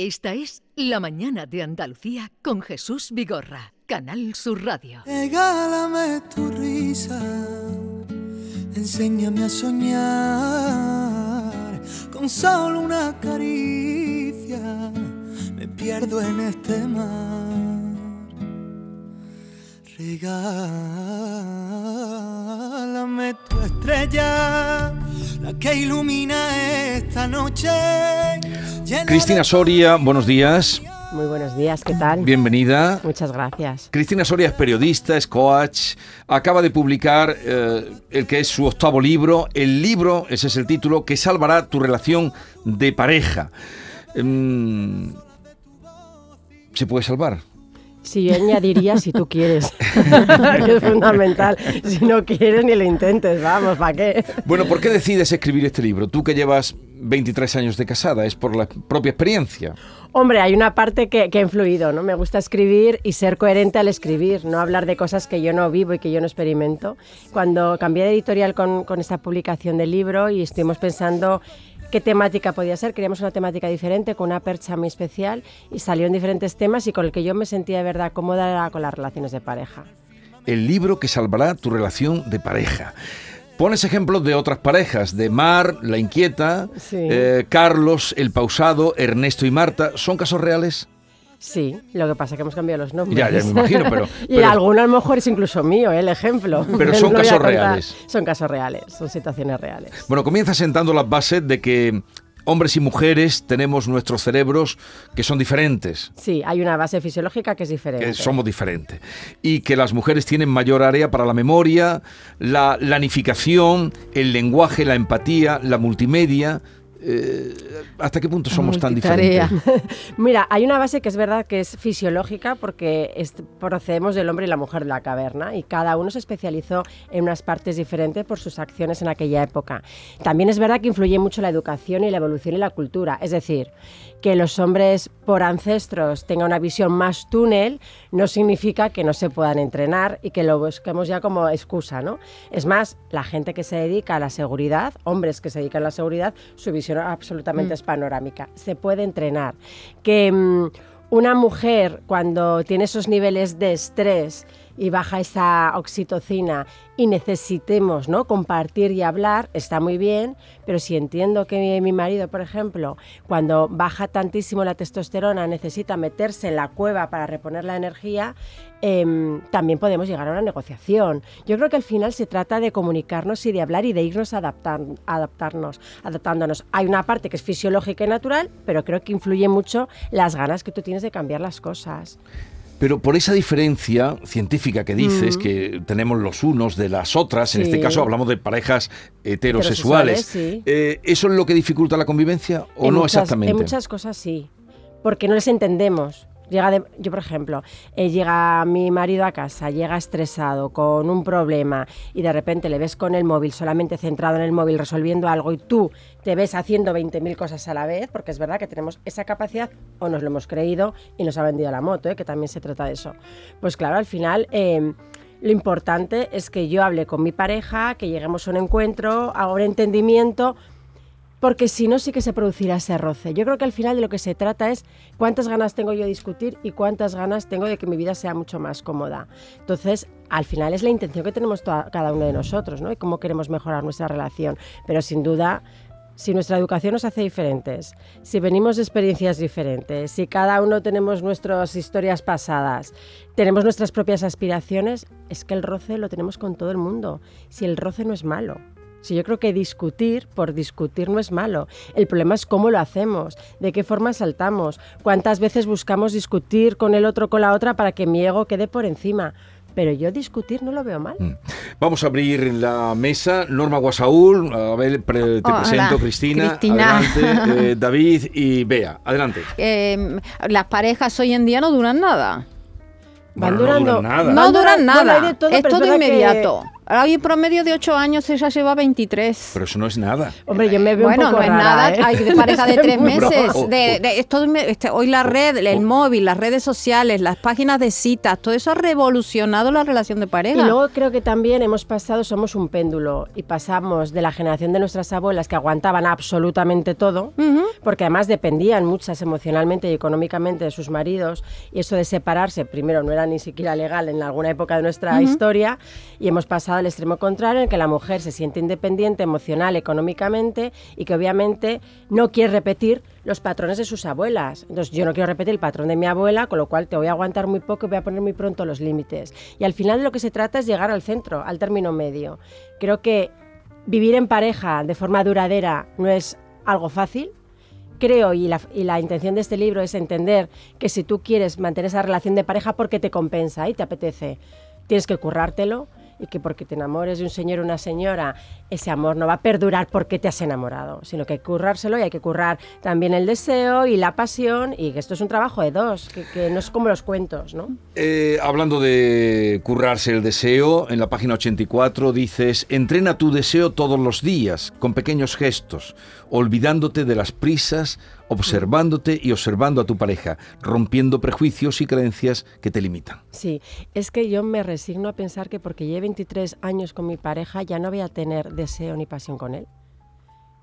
Esta es La Mañana de Andalucía con Jesús Vigorra, Canal Sur Radio. Regálame tu risa, enséñame a soñar con solo una caricia. Me pierdo en este mar. Regálame tu estrella, la que ilumina esta noche. Cristina Soria, buenos días. Muy buenos días, ¿qué tal? Bienvenida. Muchas gracias. Cristina Soria es periodista, es coach, acaba de publicar eh, el que es su octavo libro. El libro, ese es el título, que salvará tu relación de pareja. Mm, ¿Se puede salvar? Si yo añadiría si tú quieres, que es fundamental. Si no quieres ni lo intentes, vamos, ¿para qué? Bueno, ¿por qué decides escribir este libro? Tú que llevas 23 años de casada, ¿es por la propia experiencia? Hombre, hay una parte que, que ha influido, ¿no? Me gusta escribir y ser coherente al escribir, no hablar de cosas que yo no vivo y que yo no experimento. Cuando cambié de editorial con, con esta publicación del libro y estuvimos pensando qué temática podía ser, queríamos una temática diferente, con una percha muy especial y salió en diferentes temas y con el que yo me sentía de verdad cómoda era con las relaciones de pareja. El libro que salvará tu relación de pareja. Pones ejemplos de otras parejas, de Mar, la inquieta, Sí. eh, Carlos, el pausado, Ernesto y Marta. ¿Son casos reales? Sí, lo que pasa es que hemos cambiado los nombres. Ya, ya me imagino, pero- y pero- alguno a lo mejor es incluso mío, ¿eh? el ejemplo. Pero son casos reales. Son casos reales, son situaciones reales. Bueno, comienza sentando las bases de que hombres y mujeres tenemos nuestros cerebros que son diferentes. Sí, hay una base fisiológica que es diferente. que somos diferentes. Y que las mujeres tienen mayor área para la memoria, la lanificación, el lenguaje, la empatía, la multimedia. Eh, ¿Hasta qué punto somos tan diferentes? Mira, hay una base que es verdad que es fisiológica porque es- procedemos del hombre y la mujer de la caverna y cada uno se especializó en unas partes diferentes por sus acciones en aquella época. También es verdad que influye mucho la educación y la evolución y la cultura. Es decir, que los hombres por ancestros tengan una visión más túnel no significa que no se puedan entrenar y que lo busquemos ya como excusa, ¿no? Es más, la gente que se dedica a la seguridad, hombres que se dedican a la seguridad, su visión absolutamente es panorámica. Se puede entrenar. Que mm, una mujer cuando tiene esos niveles de estrés y baja esa oxitocina y necesitemos ¿no? compartir y hablar, está muy bien, pero si entiendo que mi, mi marido, por ejemplo, cuando baja tantísimo la testosterona necesita meterse en la cueva para reponer la energía, em, también podemos llegar a una negociación. Yo creo que al final se trata de comunicarnos y de hablar y de irnos adaptar, adaptarnos, adaptándonos. Hay una parte que es fisiológica y natural, pero creo que influye mucho las ganas que tú tienes de cambiar las cosas. Pero por esa diferencia científica que dices, que tenemos los unos de las otras, en Mm. Este caso hablamos de parejas heterosexuales, Heterosexuales, sí. eh, ¿eso es lo que dificulta la convivencia o En no muchas- exactamente? En muchas cosas sí, porque no les entendemos. Llega de- yo, por ejemplo, eh, llega mi marido a casa, llega estresado, con un problema, y de repente le ves con el móvil, solamente centrado en el móvil, resolviendo algo, y tú te ves haciendo 20.000 cosas a la vez, porque es verdad que tenemos esa capacidad, o nos lo hemos creído y nos ha vendido la moto, eh, que también se trata de eso. Pues claro, al final... eh, lo importante es que yo hable con mi pareja, que lleguemos a un encuentro, a un entendimiento, porque si no sí que se producirá ese roce. Yo creo que al final de lo que se trata es cuántas ganas tengo yo de discutir y cuántas ganas tengo de que mi vida sea mucho más cómoda. Entonces, al final es la intención que tenemos cada uno de nosotros, ¿no? Y cómo queremos mejorar nuestra relación. Pero sin duda, si nuestra educación nos hace diferentes, si venimos de experiencias diferentes, si cada uno tenemos nuestras historias pasadas, tenemos nuestras propias aspiraciones, es que el roce lo tenemos con todo el mundo. Si el roce no es malo. Si yo creo que discutir por discutir no es malo. El problema es cómo lo hacemos, de qué forma saltamos, cuántas veces buscamos discutir con el otro con la otra para que mi ego quede por encima. Pero yo discutir no lo veo mal. Mm. Vamos a abrir la mesa. Norma Guasaúl, a ver, pre- te presento Cristina, Cristina. adelante, eh, David y Bea, adelante. Eh, las parejas hoy en día no duran nada. Van Bueno, no durando, duran nada. No duran nada. es todo que un promedio de 8 años, ella lleva 23. Pero eso no es nada. Hombre, yo me veo bueno, un poco no es rara, nada, ¿eh? hay de pareja de tres meses. De, de- este, hoy la red, el móvil, las redes sociales, las páginas de citas, todo eso ha revolucionado la relación de pareja. Y luego creo que también hemos pasado, somos un péndulo y pasamos de la generación de nuestras abuelas que aguantaban absolutamente todo, Ujú. porque además dependían muchas emocionalmente y económicamente de sus maridos y eso de separarse, primero no era ni siquiera legal en alguna época de nuestra historia y hemos pasado al extremo contrario en que la mujer se siente independiente emocional, económicamente y que obviamente no quiere repetir los patrones de sus abuelas. Entonces yo no quiero repetir el patrón de mi abuela, con lo cual te voy a aguantar muy poco y voy a poner muy pronto los límites. Y al final de lo que se trata es llegar al centro, al término medio. Creo que vivir en pareja de forma duradera no es algo fácil. Creo, y la, y la intención de este libro es entender que si tú quieres mantener esa relación de pareja porque te compensa y te apetece, tienes que currártelo y que porque te enamores de un señor o una señora, ese amor no va a perdurar porque te has enamorado, sino que hay que currárselo y hay que currar también el deseo y la pasión y que esto es un trabajo de dos, que, que no es como los cuentos, ¿no? Eh, hablando de currarse el deseo, en la página 84 dices, entrena tu deseo todos los días, con pequeños gestos, olvidándote de las prisas, observándote y observando a tu pareja, rompiendo prejuicios y creencias que te limitan. Sí, es que yo me resigno a pensar que porque lleve 23 años con mi pareja ya no voy a tener deseo ni pasión con él.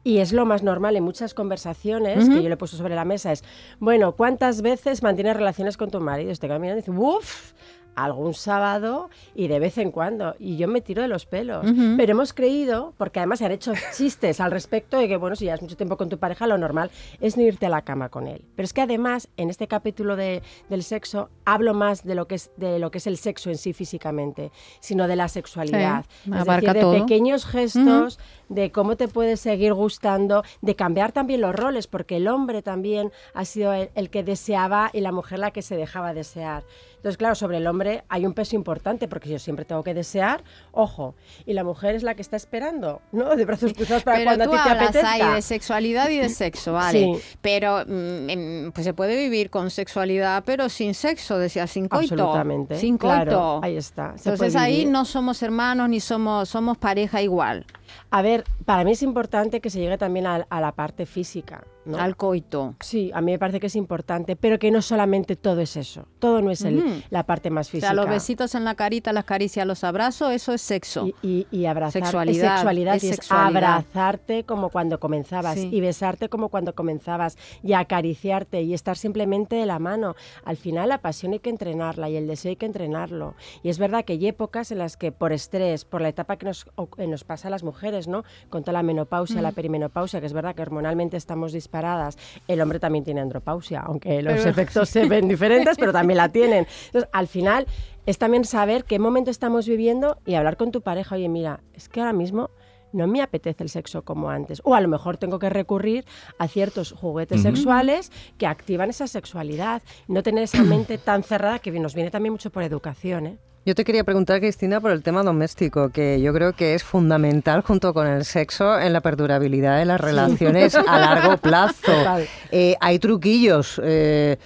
Y es lo más normal en muchas conversaciones que yo le he puesto sobre la mesa es, bueno, ¿cuántas veces mantienes relaciones con tu marido? Este y dice, uff, algún sábado y de vez en cuando. Y yo me tiro de los pelos. Pero hemos creído, porque además se han hecho chistes al respecto de que, bueno, si llevas mucho tiempo con tu pareja, lo normal es no irte a la cama con él. Pero es que además, en este capítulo de- del sexo, hablo más de lo, que es, de lo que es el sexo en sí físicamente, sino de la sexualidad. Sí, es decir, de todo. pequeños gestos, de cómo te puedes seguir gustando, de cambiar también los roles, porque el hombre también ha sido el, el que deseaba y la mujer la que se dejaba desear. Entonces, claro, sobre el hombre hay un peso importante, porque yo siempre tengo que desear, ojo, y la mujer es la que está esperando, ¿no? De brazos cruzados para Pero cuando tú a ti te apetezca. ahí de sexualidad y de sexo, vale. Sí. Pero mm, em, pues se puede vivir con sexualidad, pero sin sexo, decía, sin coito. Absolutamente. Sin Claro, coito. ahí está, se Entonces ahí no somos hermanos ni somos, somos pareja igual. A ver, para mí es importante que se llegue también a, a la parte física, ¿no? Al coito. Sí, a mí me parece que es importante, pero que no solamente todo es eso. Todo no es el- la parte más O física. sea, los besitos en la carita, las caricias, los abrazos, eso es sexo. Y, y, y abrazar Sexualidad, es sexualidad es y es abrazarte como cuando comenzabas Sí. y besarte como cuando comenzabas y acariciarte y estar simplemente de la mano. Al final la pasión hay que entrenarla y el deseo hay que entrenarlo. Y es verdad que hay épocas en las que por estrés, por la etapa que nos, o- pasa a las mujeres, ¿no? Con toda la menopausia, Mm. la perimenopausia, que es verdad que hormonalmente estamos disparadas. El hombre también tiene andropausia, aunque los Pero- efectos se ven diferentes, pero también la tienen. Entonces, al final es también saber qué momento estamos viviendo y hablar con tu pareja, oye, mira, es que ahora mismo no me apetece el sexo como antes. O a lo mejor tengo que recurrir a ciertos juguetes sexuales que activan esa sexualidad. No tener esa mente tan cerrada que nos viene también mucho por educación. ¿eh? Yo te quería preguntar, Cristina, por el tema doméstico, que yo creo que es fundamental junto con el sexo en la perdurabilidad de las relaciones a largo plazo. Eh, hay truquillos. eh,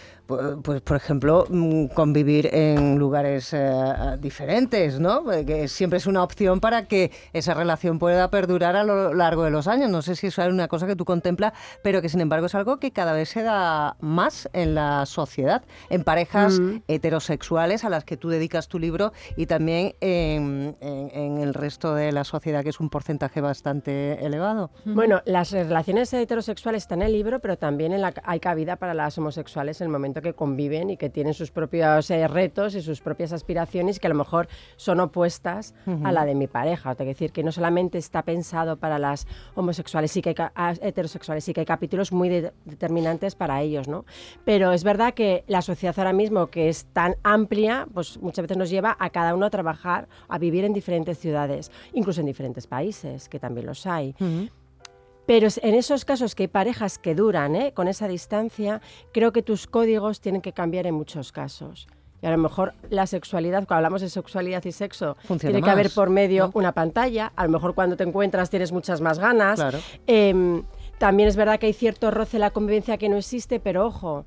pues, por ejemplo, mm, convivir en lugares eh, diferentes, ¿no? Que siempre es una opción para que esa relación pueda perdurar a lo largo de los años. No sé si eso es una cosa que tú contemplas, pero que sin embargo es algo que cada vez se da más en la sociedad, en parejas heterosexuales a las que tú dedicas tu libro y también en, en- en el resto de la sociedad, que es un porcentaje bastante elevado. Bueno, las relaciones heterosexuales están en el libro, pero también en la, hay cabida para las homosexuales en el momento que conviven y que tienen sus propios eh, retos y sus propias aspiraciones que a lo mejor son opuestas a la de mi pareja. O sea, decir que no solamente está pensado para las homosexuales, sí que hay ah, heterosexuales, sí que hay capítulos muy de- determinantes para ellos, ¿no? Pero es verdad que la sociedad ahora mismo, que es tan amplia, pues muchas veces nos lleva a cada uno a trabajar, a vivir en diferentes ciudades, incluso en diferentes países, que también los hay. Pero en esos casos que hay parejas que duran ¿eh? con esa distancia, creo que tus códigos tienen que cambiar en muchos casos. Y a lo mejor la sexualidad, cuando hablamos de sexualidad y sexo, Funciona tiene que haber por medio ¿no? una pantalla. A lo mejor cuando te encuentras tienes muchas más ganas. Claro. Em, también es verdad que hay cierto roce en la convivencia que no existe, pero ojo,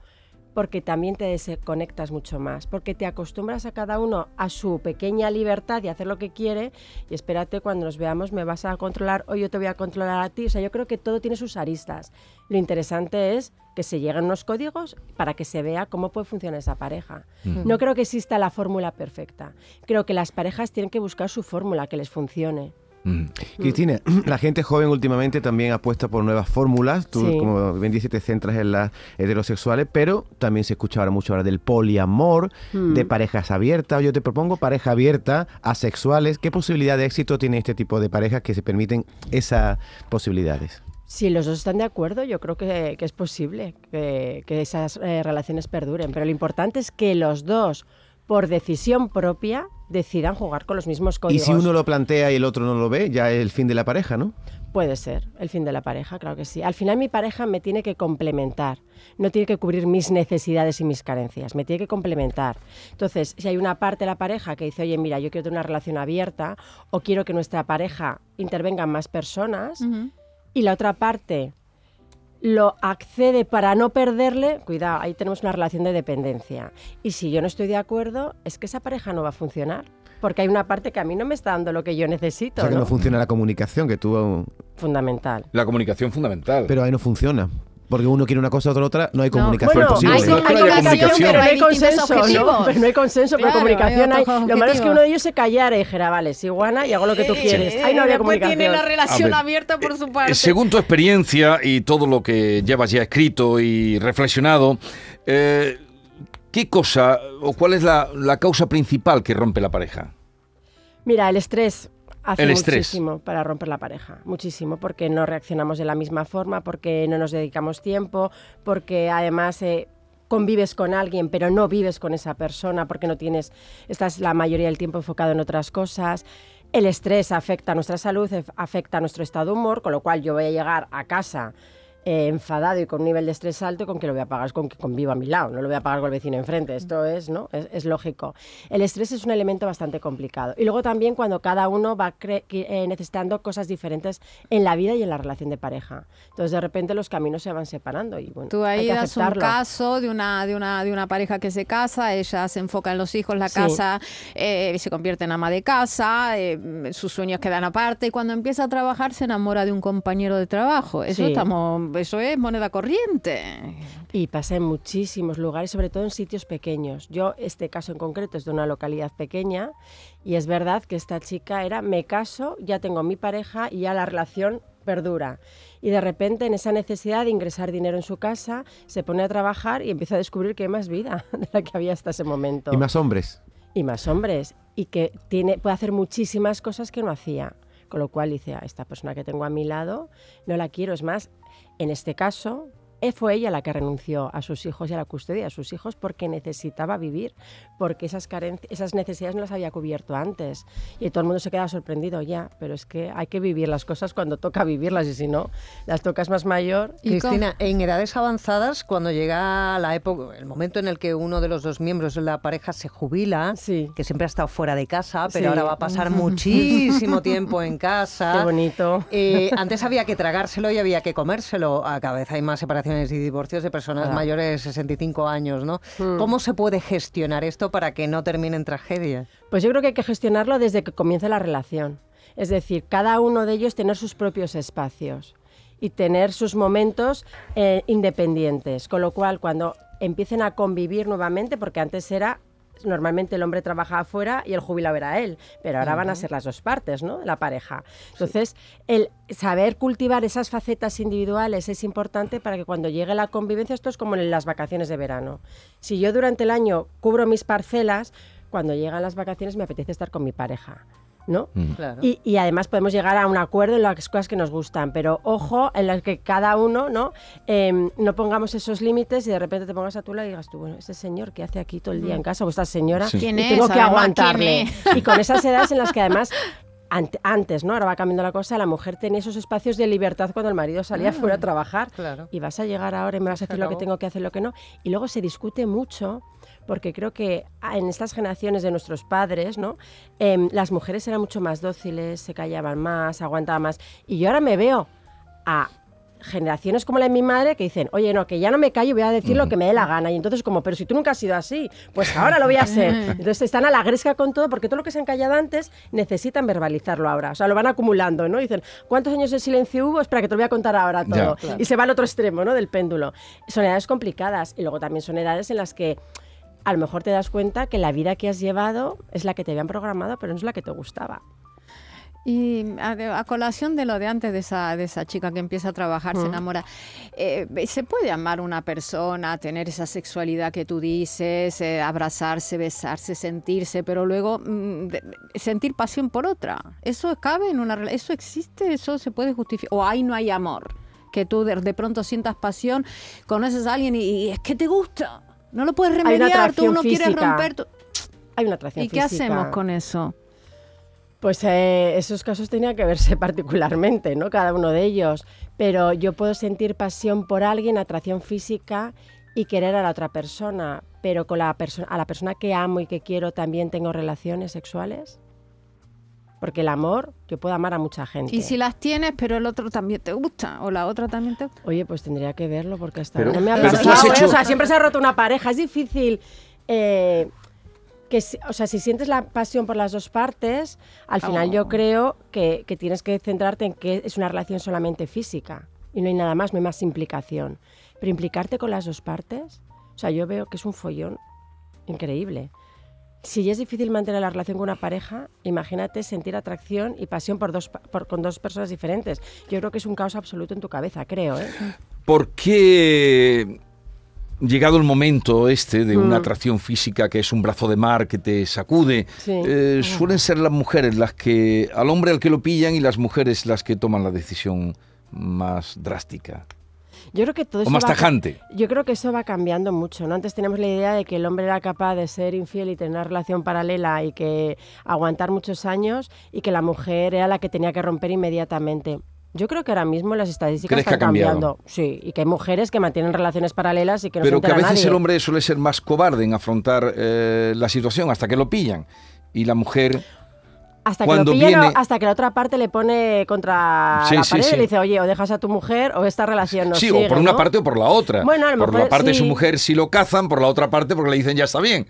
porque también te desconectas mucho más, porque te acostumbras a cada uno a su pequeña libertad y hacer lo que quiere y espérate cuando nos veamos me vas a controlar o yo te voy a controlar a ti. O sea, yo creo que todo tiene sus aristas. Lo interesante es que se lleguen unos códigos para que se vea cómo puede funcionar esa pareja. No creo que exista la fórmula perfecta. Creo que las parejas tienen que buscar su fórmula que les funcione. Mm. Cristina, la gente joven últimamente también apuesta por nuevas fórmulas. Tú, Sí. como bien dices, te centras en las heterosexuales, pero también se escucha ahora mucho ahora del poliamor, Mm. de parejas abiertas. Yo te propongo pareja abierta, asexuales. ¿Qué posibilidad de éxito tiene este tipo de parejas que se permiten esas posibilidades? Si los dos están de acuerdo, yo creo que, que es posible que, que esas eh, relaciones perduren. Pero lo importante es que los dos, por decisión propia, decidan jugar con los mismos Y códigos. si uno lo plantea y el otro no lo ve, ya es el fin de la pareja, ¿no? Puede ser el fin de la pareja, claro que sí. Al final mi pareja me tiene que complementar, no tiene que cubrir mis necesidades y mis carencias, me tiene que complementar. Entonces, si hay una parte de la pareja que dice, oye, mira, yo quiero tener una relación abierta o quiero que nuestra pareja intervengan más personas, y la otra parte lo accede para no perderle, cuidado, ahí tenemos una relación de dependencia. Y si yo no estoy de acuerdo, es que esa pareja no va a funcionar. Porque hay una parte que a mí no me está dando lo que yo O necesito. sea, que no ¿no? funciona la comunicación, que tú... Fundamental. La comunicación fundamental. Pero ahí no funciona. Porque uno quiere una cosa, otro otra, no hay No. comunicación Bueno, posible. hay, No hay comunicación, comunicación. pero no hay consenso, ¿no? Pero no hay consenso, pero Claro, comunicación hay Lo malo es que uno de ellos se callara y dijera, vale, sí, guana, y hago lo que tú quieres. Ahí no había Después comunicación. tiene la relación ver, abierta por su Eh, parte. Según tu experiencia y todo lo que llevas ya escrito y reflexionado, eh, ¿qué cosa o cuál es la, la causa principal que rompe la pareja? Mira, el estrés hace El estrés. muchísimo para romper la pareja, muchísimo, porque no reaccionamos de la misma forma, porque no nos dedicamos tiempo, porque además eh, convives con alguien, pero no vives con esa persona, porque no tienes, estás la mayoría del tiempo enfocado en otras cosas. El estrés afecta a nuestra salud, afecta a nuestro estado de humor, con lo cual yo voy a llegar a casa eh, enfadado y con un nivel de estrés alto, ¿con que lo voy a pagar? Es con que conviva a mi lado, no lo voy a pagar con el vecino enfrente. Esto es, ¿no? Es, es lógico. El estrés es un elemento bastante complicado. Y luego también cuando cada uno va eh, necesitando cosas diferentes en la vida y en la relación de pareja. Entonces, de repente los caminos se van separando y bueno, Tú hay ahí que das un caso de una, de, una, de una pareja que se casa, ella se enfoca en los hijos, la Sí. casa eh, se convierte en ama de casa, sus sueños quedan aparte y cuando empieza a trabajar se enamora de un compañero de trabajo. Eso, Sí. estamos, eso es moneda corriente. Y pasa en muchísimos lugares, sobre todo en sitios pequeños. Yo, este caso en concreto es de una localidad pequeña y es verdad que esta chica era, me caso, ya tengo mi pareja y ya la relación perdura. Y de repente en esa necesidad de ingresar dinero en su casa, se pone a trabajar y empieza a descubrir que hay más vida de la que había hasta ese momento. Y más hombres. Y más hombres. Y que tiene, puede hacer muchísimas cosas que no hacía. Con lo cual dice, a esta persona que tengo a mi lado, no la quiero. Es más, en este caso, fue ella la que renunció a sus hijos y a la custodia de sus hijos porque necesitaba vivir, porque esas, esas necesidades no las había cubierto antes. Y todo el mundo se queda sorprendido ya, pero es que hay que vivir las cosas cuando toca vivirlas y si no, las tocas más mayor. Cristina, en edades avanzadas, cuando llega la época, el momento en el que uno de los dos miembros de la pareja se jubila, Sí. que siempre ha estado fuera de casa, pero Sí. ahora va a pasar muchísimo tiempo en casa. Qué bonito. Eh, antes había que tragárselo y había que comérselo. A cada vez hay más separaciones y divorcios de personas mayores de 65 años, ¿no? Hmm. ¿Cómo se puede gestionar esto para que no termine en tragedia? Pues yo creo que hay que gestionarlo desde que comienza la relación. Es decir, cada uno de ellos tener sus propios espacios y tener sus momentos eh, independientes. Con lo cual, cuando empiecen a convivir nuevamente, porque antes era normalmente el hombre trabajaba afuera y el jubilado era él, pero ahora van a ser las dos partes, ¿no? La pareja. Entonces, el saber cultivar esas facetas individuales es importante para que cuando llegue la convivencia, esto es como en las vacaciones de verano. Si yo durante el año cubro mis parcelas, cuando llegan las vacaciones me apetece estar con mi pareja. ¿No? Claro. Y, y además podemos llegar a un acuerdo en las cosas que nos gustan, pero ojo en las que cada uno no Em, no pongamos esos límites y de repente te pongas a tu lado y digas tú, bueno, este señor que hace aquí todo el día en casa o esta señora Sí. ¿Quién y es? tengo que Además, aguantarle. ¿quién Y con esas edades en las que además ante- antes, ¿no? Ahora va cambiando la cosa, la mujer tenía esos espacios de libertad cuando el marido salía fuera a trabajar. Claro. Y vas a llegar ahora y me vas a decir lo que tengo que hacer, lo que no. Y luego se discute mucho, porque creo que ah, en estas generaciones de nuestros padres, ¿no? Em, las mujeres eran mucho más dóciles, se callaban más, aguantaban más. Y yo ahora me veo a generaciones como la de mi madre que dicen, oye, no, que ya no me callo, voy a decir lo que me dé la gana. Y entonces como, pero si tú nunca has sido así, pues ahora lo voy a ser. Entonces están a la gresca con todo porque todo lo que se han callado antes necesitan verbalizarlo ahora. O sea, lo van acumulando, ¿no? Dicen, ¿cuántos años de silencio hubo? Espera, que te lo voy a contar ahora todo. Ya. Y se va al otro extremo, ¿no? Del péndulo. Son edades complicadas y luego también son edades en las que a lo mejor te das cuenta que la vida que has llevado es la que te habían programado, pero no es la que te gustaba. Y a, colación de lo de antes de esa, de esa chica que empieza a trabajar, se enamora, eh, ¿se puede amar una persona, tener esa sexualidad que tú dices, eh, abrazarse, besarse, sentirse, pero luego mm, de- sentir pasión por otra? ¿Eso cabe en una relación? ¿Eso existe? ¿Eso se puede justificar? ¿O ahí no hay amor? Que tú de, de pronto sientas pasión, conoces a alguien y, y es que te gusta. No lo puedes remediar, tú no quieres romper. tu- Hay una atracción ¿Y qué hacemos con eso? Pues eh, esos casos tenían que verse particularmente, ¿no? Cada uno de ellos. Pero yo puedo sentir pasión por alguien, atracción física y querer a la otra persona. Pero con la persona, a la persona que amo y que quiero también tengo relaciones sexuales. Porque el amor, yo puedo amar a mucha gente. Y si las tienes, pero el otro también te gusta, o la otra también te gusta. Oye, pues tendría que verlo porque hasta Pero- no me ha pero tú pasado. has ¿eh? hecho- O sea, siempre se ha roto una pareja. Es difícil eh, que, o sea, si sientes la pasión por las dos partes, al final Oh. yo creo que, que tienes que centrarte en que es una relación solamente física y no hay nada más, no hay más implicación. Pero implicarte con las dos partes, o sea, yo veo que es un follón increíble. Si ya es difícil mantener la relación con una pareja, imagínate sentir atracción y pasión por dos, por- con dos personas diferentes. Yo creo que es un caos absoluto en tu cabeza, creo. ¿eh? ¿Por qué, llegado el momento este de una Mm. atracción física que es un brazo de mar que te sacude, Sí. eh, suelen ser las mujeres las que, al hombre al que lo pillan y las mujeres las que toman la decisión más drástica Yo creo que todo o eso más va- tajante? Yo creo que eso va cambiando mucho, ¿no? Antes teníamos la idea de que el hombre era capaz de ser infiel y tener una relación paralela y que aguantar muchos años y que la mujer era la que tenía que romper inmediatamente. Yo creo que ahora mismo las estadísticas ¿Crees que están cambiando. Sí, y que hay mujeres que mantienen relaciones paralelas y que no Pero se que a veces nadie. el hombre suele ser más cobarde en afrontar eh, la situación hasta que lo pillan. Y la mujer hasta que lo pillan viene- hasta que la otra parte le pone contra Sí, la pared sí. y le dice, oye, o dejas a tu mujer o esta relación no sí, sigue, o por una parte o por la otra. Bueno, a lo por la mejor parte de su mujer si lo cazan, por la otra parte porque le dicen ya está bien.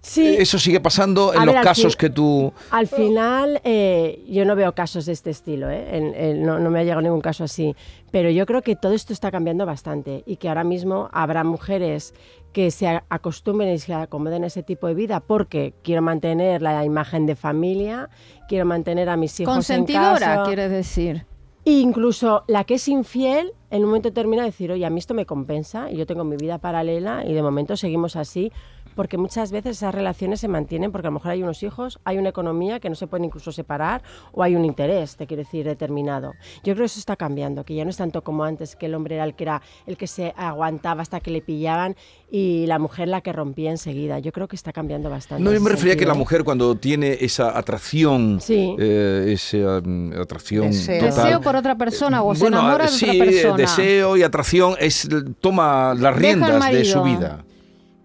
Sí, Eso sigue pasando en A los ver, casos que tú... Al final, eh, yo no veo casos de este estilo, ¿eh? En- en- no, no me ha llegado ningún caso así, pero yo creo que todo esto está cambiando bastante y que ahora mismo habrá mujeres que se acostumbren y se acomoden a ese tipo de vida porque quiero mantener la imagen de familia, quiero mantener a mis hijos en Consentidora, casa. quieres decir. E incluso la que es infiel, en un momento determinado decir, oye, a mí esto me compensa y yo tengo mi vida paralela y de momento seguimos así, porque muchas veces esas relaciones se mantienen porque a lo mejor hay unos hijos, hay una economía que no se pueden incluso separar o hay un interés, te quiero decir, determinado. Yo creo que eso está cambiando, que ya no es tanto como antes, que el hombre era el que era el que se aguantaba hasta que le pillaban y la mujer la que rompía enseguida. Yo creo que está cambiando bastante. No, yo me refería a que la ¿eh? mujer cuando tiene esa atracción, Sí. eh, esa mm, atracción Deseo. total... Deseo por otra persona o se Bueno, enamora de sí, otra persona. deseo y atracción es toma las riendas de su vida.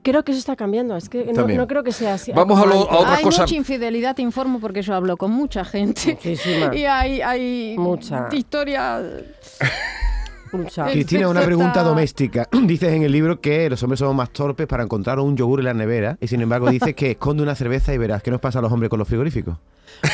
Creo que eso está cambiando, es que no, no creo que sea así. Vamos a lo- a otra hay cosa- mucha infidelidad, te informo, porque yo hablo con mucha gente. Muchísima. Y hay, hay Mucha. historias. Cristina, una pregunta doméstica. Dices en el libro que los hombres somos más torpes para encontrar un yogur en la nevera y sin embargo dices que esconde una cerveza y verás. ¿Qué nos pasa a los hombres con los frigoríficos?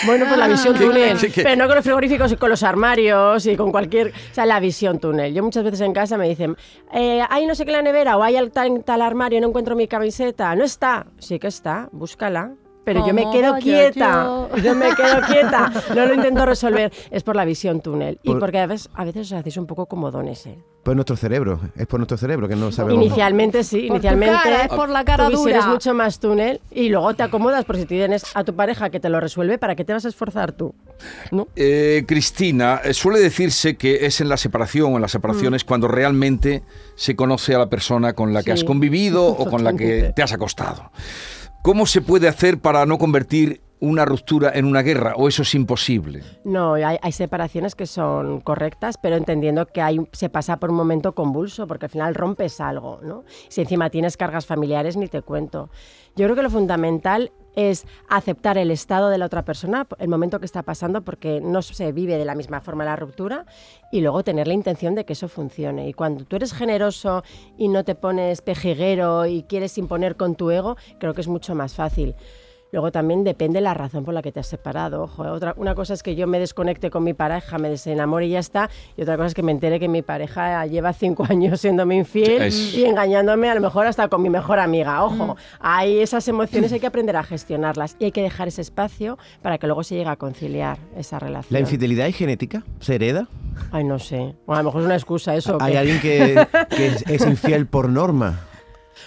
Bueno, pues la visión túnel. Pero no con los frigoríficos con los armarios y con cualquier. O sea, la visión túnel. Yo muchas veces en casa me dicen, eh, hay no sé qué en la nevera o hay al- tal, tal armario y no encuentro mi camiseta. No está. Sí que está, búscala. Pero yo me quedo quieta. yo. Yo me quedo quieta. No lo intento resolver. Es por la visión túnel. Y Por- porque a veces, a veces os hacéis un poco comodones, ¿eh? Pues nuestro cerebro, es por nuestro cerebro que no sabemos. Inicialmente sí, Por tu inicialmente. cara, es por la cara tu dura. es mucho más túnel y luego te acomodas por si tienes a tu pareja que te lo resuelve, ¿para qué te vas a esforzar tú? ¿No? Eh, Cristina, eh, suele decirse que es en la separación o en las separaciones cuando realmente se conoce a la persona con la que Mm. Sí, has convivido o con la que te has acostado. ¿Cómo se puede hacer para no convertir una ruptura en una guerra o eso es imposible? No, hay, separaciones que son correctas, pero entendiendo que hay, se pasa por un momento convulso, porque al final rompes algo, ¿no? Si encima tienes cargas familiares, ni te cuento. Yo creo que lo fundamental es aceptar el estado de la otra persona, el momento que está pasando, porque no se vive de la misma forma la ruptura, y luego tener la intención de que eso funcione. Y cuando tú eres generoso y no te pones pejiguero y quieres imponer con tu ego, creo que es mucho más fácil. Luego también depende la razón por la que te has separado. Ojo, ¿eh? otra, una cosa es que yo me desconecte con mi pareja, me desenamore y ya está. Y otra cosa es que me entere que mi pareja lleva cinco años siéndome infiel y engañándome a lo mejor hasta con mi mejor amiga. Ojo, mm. hay esas emociones, hay que aprender a gestionarlas y hay que dejar ese espacio para que luego se llegue a conciliar esa relación. ¿La infidelidad es genética? ¿Se hereda? Ay, no sé. a lo mejor es una excusa eso. ¿Hay alguien que, que es infiel por norma?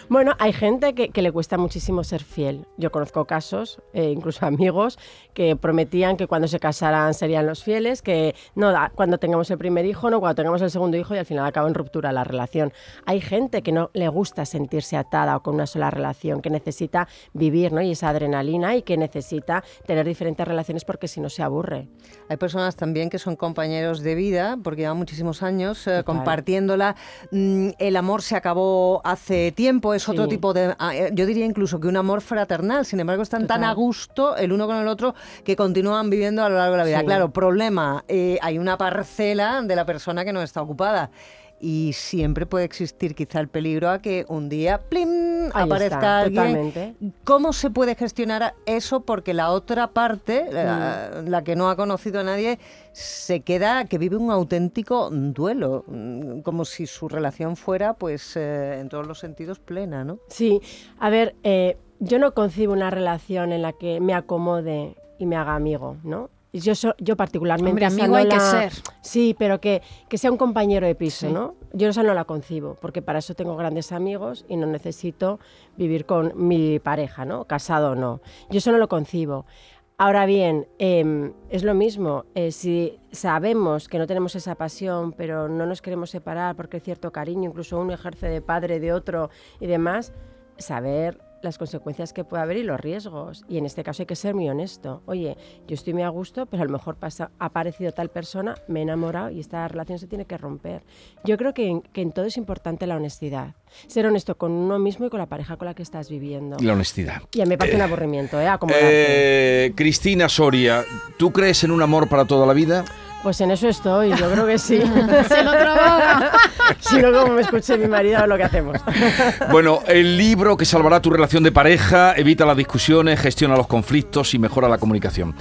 Bueno, hay gente que, le cuesta muchísimo ser fiel. Yo conozco casos, eh, incluso amigos, que prometían que cuando se casaran serían los fieles, que no, cuando tengamos el primer hijo, no, cuando tengamos el segundo hijo y al final acaba en ruptura la relación. Hay gente que no le gusta sentirse atada o con una sola relación, que necesita vivir ¿no? y esa adrenalina y que necesita tener diferentes relaciones porque si no se aburre. Hay personas también que son compañeros de vida porque llevan muchísimos años eh, compartiéndola. Mm, el amor se acabó hace tiempo es otro tipo de, ah, eh, yo diría incluso que un amor fraternal, sin embargo están tan a gusto el uno con el otro que continúan viviendo a lo largo de la vida. Claro, problema, eh, hay una parcela de la persona que no está ocupada y siempre puede existir quizá el peligro a que un día ¡plim! aparezca alguien. ¿Cómo se puede gestionar eso? Porque la otra parte, mm. la, que no ha conocido a nadie, se queda que vive un auténtico duelo, mm, como si su relación fuera, pues, eh, en todos los sentidos plena, ¿no? Sí, a ver, eh, yo no concibo una relación en la que me acomode y me haga amigo, ¿no? Yo, yo particularmente... Hombre, amigo hay que ser. Sí, pero que, que, sea un compañero de piso, ¿no? Yo esa no la concibo, porque para eso tengo grandes amigos y no necesito vivir con mi pareja, ¿no? Casado o no. Yo eso no lo concibo. Ahora bien, em, es lo mismo, eh, si sabemos que no tenemos esa pasión, pero no nos queremos separar porque hay cierto cariño, incluso uno ejerce de padre de otro y demás, saber las consecuencias que puede haber y los riesgos. Y en este caso hay que ser muy honesto. Oye, yo estoy muy a gusto, pero a lo mejor pasa, ha aparecido tal persona, me he enamorado y esta relación se tiene que romper. Yo creo que en, todo es importante la honestidad. Ser honesto con uno mismo y con la pareja con la que estás viviendo. La honestidad. Y a mí me parece un eh, aburrimiento, ¿eh? eh Cristina Soria, ¿tú crees en un amor para toda la vida? Pues en eso estoy, yo creo que sí. Se lo trabaja. si no, como me escuche mi marido, lo que hacemos. bueno, el libro que salvará tu relación de pareja, evita las discusiones, gestiona los conflictos y mejora la comunicación.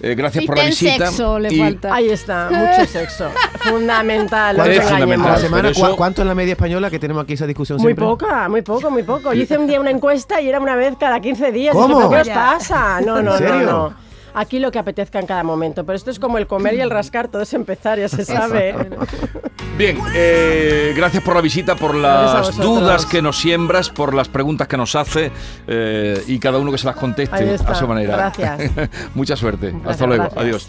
Eh, gracias por la visita. Sexo le falta. Ahí está, mucho sexo. Fundamental. ¿Cuánto, es fundamental? Semana, ¿Cuánto en la media española que tenemos aquí esa discusión muy siempre? Poca, muy poco, muy poco. Yo hice un día una encuesta y era una vez cada 15 días. ¿Cómo? ¿Qué os pasa? No, no, no, no aquí lo que apetezca en cada momento. Pero esto es como el comer y el rascar, todo es empezar, ya se sabe. Bien, eh, gracias por la visita, por las dudas que nos siembras, por las preguntas que nos hace eh, y cada uno que se las conteste a su manera. Gracias. Mucha suerte. Hasta luego. Adiós.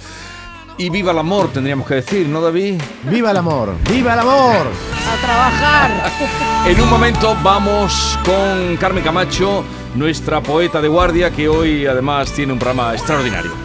Y viva el amor, tendríamos que decir, ¿no, David? ¡Viva el amor! ¡Viva el amor! ¡A trabajar! en un momento vamos con Carmen Camacho, nuestra poeta de guardia, que hoy además tiene un programa extraordinario.